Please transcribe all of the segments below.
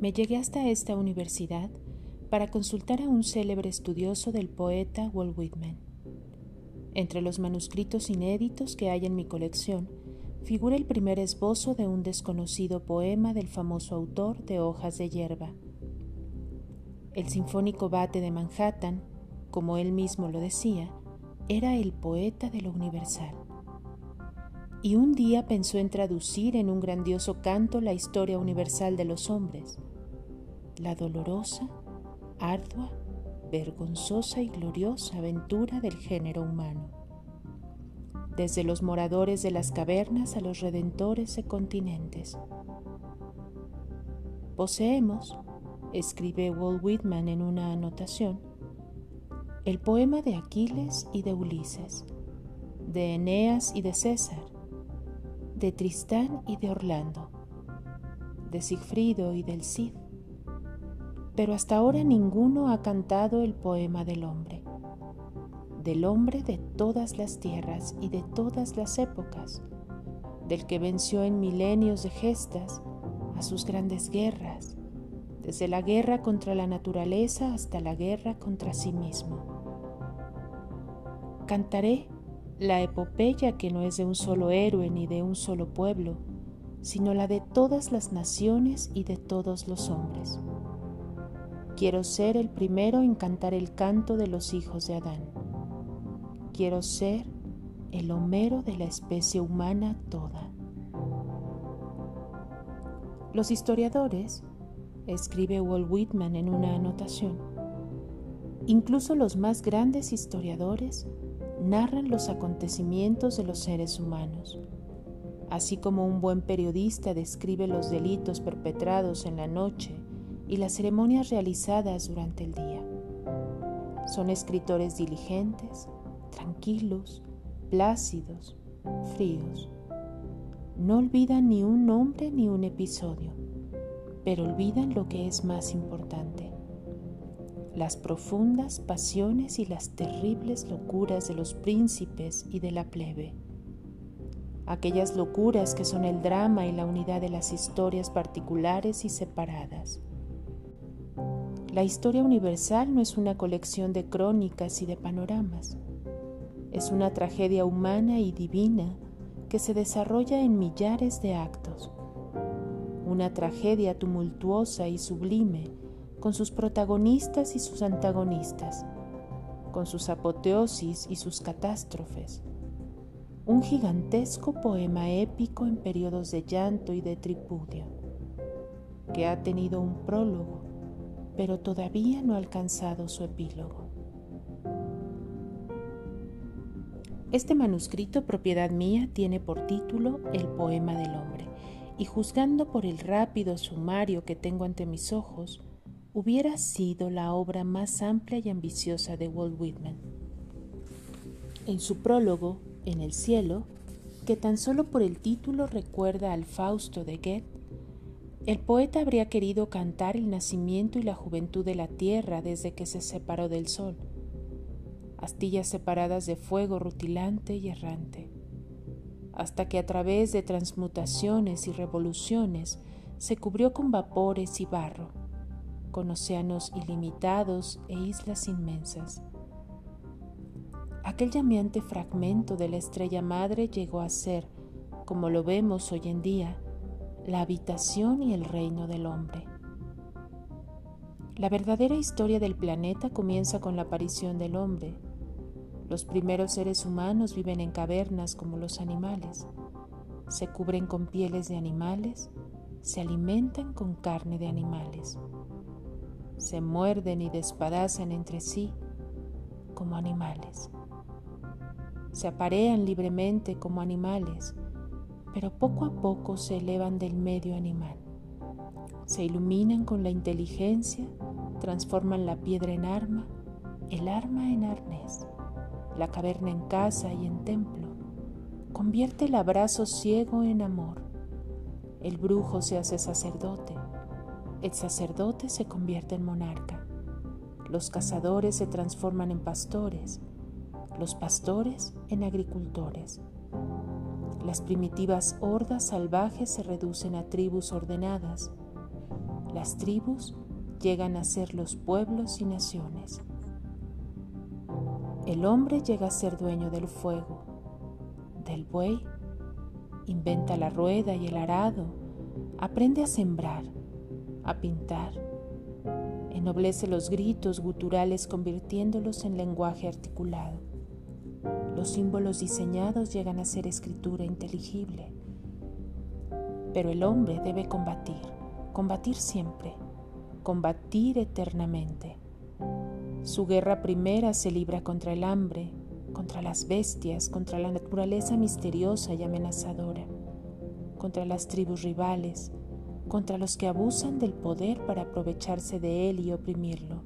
me llegué hasta esta universidad para consultar a un célebre estudioso del poeta Walt Whitman. Entre los manuscritos inéditos que hay en mi colección figura el primer esbozo de un desconocido poema del famoso autor de Hojas de Hierba. El sinfónico bate de Manhattan, como él mismo lo decía, era el poeta de lo universal. Y un día pensó en traducir en un grandioso canto la historia universal de los hombres, la dolorosa, ardua, vergonzosa y gloriosa aventura del género humano desde los moradores de las cavernas a los redentores de continentes. Poseemos, escribe Walt Whitman en una anotación, el poema de Aquiles y de Ulises, de Eneas y de César, de Tristán y de Orlando, de Sigfrido y del Cid. Pero hasta ahora ninguno ha cantado el poema del hombre del hombre de todas las tierras y de todas las épocas, del que venció en milenios de gestas a sus grandes guerras, desde la guerra contra la naturaleza hasta la guerra contra sí mismo. Cantaré la epopeya que no es de un solo héroe ni de un solo pueblo, sino la de todas las naciones y de todos los hombres. Quiero ser el primero en cantar el canto de los hijos de Adán quiero ser el Homero de la especie humana toda. Los historiadores, escribe Walt Whitman en una anotación, incluso los más grandes historiadores narran los acontecimientos de los seres humanos, así como un buen periodista describe los delitos perpetrados en la noche y las ceremonias realizadas durante el día. Son escritores diligentes, tranquilos, plácidos, fríos. No olvidan ni un nombre ni un episodio, pero olvidan lo que es más importante, las profundas pasiones y las terribles locuras de los príncipes y de la plebe. Aquellas locuras que son el drama y la unidad de las historias particulares y separadas. La historia universal no es una colección de crónicas y de panoramas es una tragedia humana y divina que se desarrolla en millares de actos. Una tragedia tumultuosa y sublime con sus protagonistas y sus antagonistas, con sus apoteosis y sus catástrofes. Un gigantesco poema épico en periodos de llanto y de tripudio, que ha tenido un prólogo, pero todavía no ha alcanzado su epílogo. Este manuscrito, propiedad mía, tiene por título El poema del hombre, y juzgando por el rápido sumario que tengo ante mis ojos, hubiera sido la obra más amplia y ambiciosa de Walt Whitman. En su prólogo, En el cielo, que tan solo por el título recuerda al Fausto de Goethe, el poeta habría querido cantar el nacimiento y la juventud de la tierra desde que se separó del sol. Astillas separadas de fuego rutilante y errante, hasta que a través de transmutaciones y revoluciones se cubrió con vapores y barro, con océanos ilimitados e islas inmensas. Aquel llameante fragmento de la estrella madre llegó a ser, como lo vemos hoy en día, la habitación y el reino del hombre. La verdadera historia del planeta comienza con la aparición del hombre, los primeros seres humanos viven en cavernas como los animales. Se cubren con pieles de animales, se alimentan con carne de animales. Se muerden y despadazan entre sí como animales. Se aparean libremente como animales, pero poco a poco se elevan del medio animal. Se iluminan con la inteligencia, transforman la piedra en arma, el arma en arnés la caverna en casa y en templo. Convierte el abrazo ciego en amor. El brujo se hace sacerdote. El sacerdote se convierte en monarca. Los cazadores se transforman en pastores. Los pastores en agricultores. Las primitivas hordas salvajes se reducen a tribus ordenadas. Las tribus llegan a ser los pueblos y naciones. El hombre llega a ser dueño del fuego, del buey, inventa la rueda y el arado, aprende a sembrar, a pintar, ennoblece los gritos guturales convirtiéndolos en lenguaje articulado. Los símbolos diseñados llegan a ser escritura inteligible. Pero el hombre debe combatir, combatir siempre, combatir eternamente. Su guerra primera se libra contra el hambre, contra las bestias, contra la naturaleza misteriosa y amenazadora, contra las tribus rivales, contra los que abusan del poder para aprovecharse de él y oprimirlo.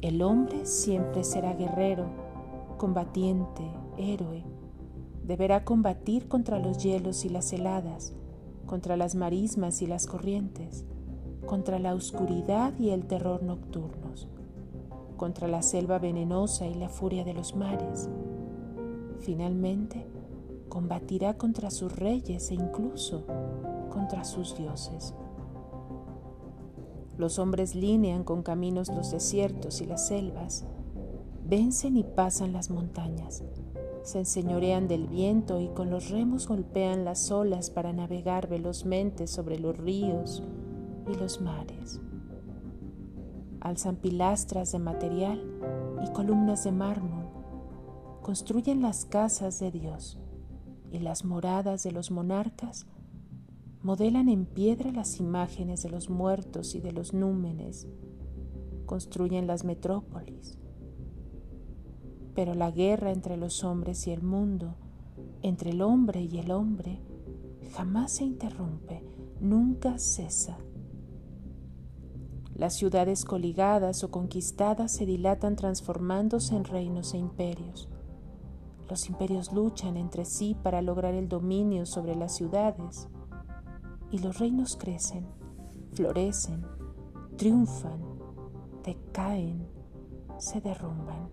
El hombre siempre será guerrero, combatiente, héroe. Deberá combatir contra los hielos y las heladas, contra las marismas y las corrientes, contra la oscuridad y el terror nocturnos, contra la selva venenosa y la furia de los mares. Finalmente, combatirá contra sus reyes e incluso contra sus dioses. Los hombres linean con caminos los desiertos y las selvas, vencen y pasan las montañas, se enseñorean del viento y con los remos golpean las olas para navegar velozmente sobre los ríos y los mares. Alzan pilastras de material y columnas de mármol, construyen las casas de Dios y las moradas de los monarcas modelan en piedra las imágenes de los muertos y de los númenes, construyen las metrópolis. Pero la guerra entre los hombres y el mundo, entre el hombre y el hombre, jamás se interrumpe, nunca cesa. Las ciudades coligadas o conquistadas se dilatan transformándose en reinos e imperios. Los imperios luchan entre sí para lograr el dominio sobre las ciudades y los reinos crecen, florecen, triunfan, decaen, se derrumban.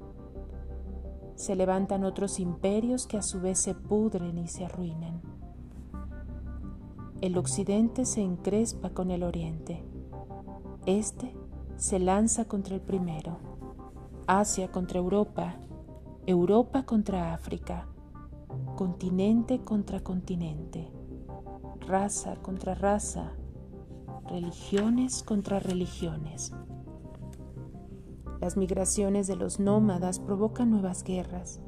Se levantan otros imperios que a su vez se pudren y se arruinan. El occidente se encrespa con el oriente. Este se lanza contra el primero. Asia contra Europa. Europa contra África. Continente contra continente raza contra raza, religiones contra religiones. Las migraciones de los nómadas provocan nuevas guerras.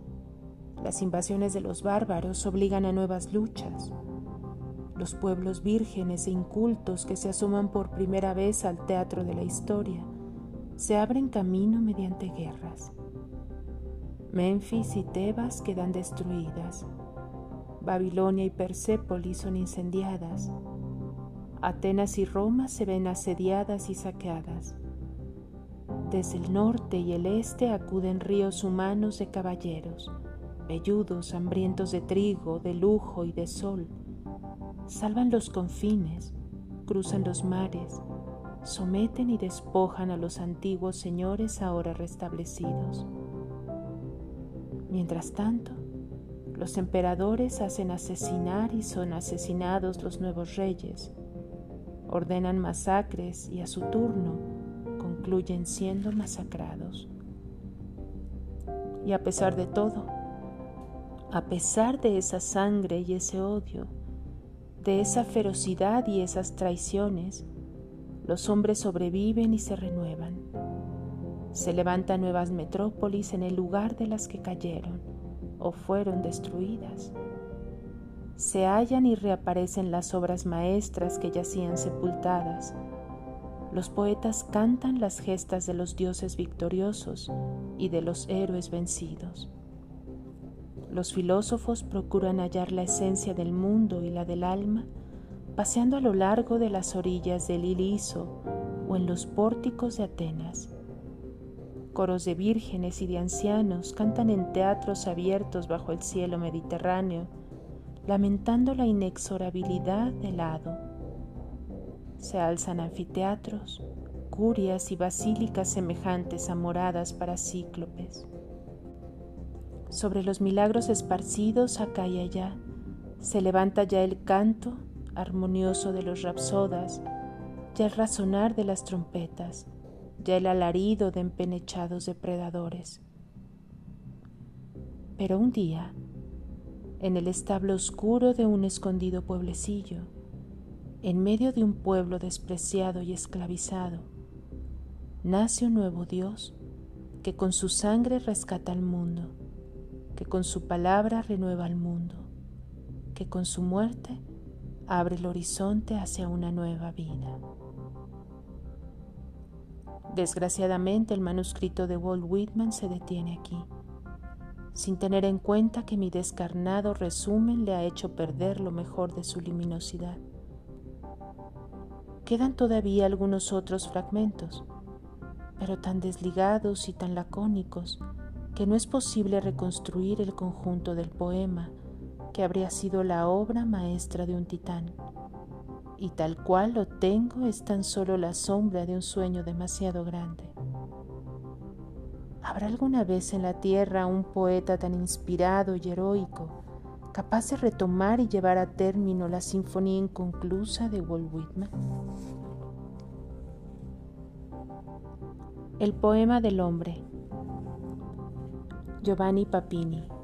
Las invasiones de los bárbaros obligan a nuevas luchas. Los pueblos vírgenes e incultos que se asoman por primera vez al teatro de la historia se abren camino mediante guerras. Memphis y Tebas quedan destruidas Babilonia y Persépolis son incendiadas. Atenas y Roma se ven asediadas y saqueadas. Desde el norte y el este acuden ríos humanos de caballeros, velludos, hambrientos de trigo, de lujo y de sol. Salvan los confines, cruzan los mares, someten y despojan a los antiguos señores ahora restablecidos. Mientras tanto, los emperadores hacen asesinar y son asesinados los nuevos reyes. Ordenan masacres y a su turno concluyen siendo masacrados. Y a pesar de todo, a pesar de esa sangre y ese odio, de esa ferocidad y esas traiciones, los hombres sobreviven y se renuevan. Se levantan nuevas metrópolis en el lugar de las que cayeron o fueron destruidas. Se hallan y reaparecen las obras maestras que yacían sepultadas. Los poetas cantan las gestas de los dioses victoriosos y de los héroes vencidos. Los filósofos procuran hallar la esencia del mundo y la del alma, paseando a lo largo de las orillas del Iliso o en los pórticos de Atenas Coros de vírgenes y de ancianos cantan en teatros abiertos bajo el cielo mediterráneo, lamentando la inexorabilidad del hado. Se alzan anfiteatros, curias y basílicas semejantes a moradas para cíclopes. Sobre los milagros esparcidos acá y allá, se levanta ya el canto armonioso de los rapsodas, ya el razonar de las trompetas, ya el alarido de empenechados depredadores. Pero un día, en el establo oscuro de un escondido pueblecillo, en medio de un pueblo despreciado y esclavizado, nace un nuevo Dios que con su sangre rescata al mundo, que con su palabra renueva al mundo, que con su muerte abre el horizonte hacia una nueva vida. Desgraciadamente el manuscrito de Walt Whitman se detiene aquí, sin tener en cuenta que mi descarnado resumen le ha hecho perder lo mejor de su luminosidad. Quedan todavía algunos otros fragmentos, pero tan desligados y tan lacónicos que no es posible reconstruir el conjunto del poema que habría sido la obra maestra de un titán y tal cual lo tengo es tan solo la sombra de un sueño demasiado grande. ¿Habrá alguna vez en la tierra un poeta tan inspirado y heroico, capaz de retomar y llevar a término la sinfonía inconclusa de Walt Whitman? El poema del hombre. Giovanni Papini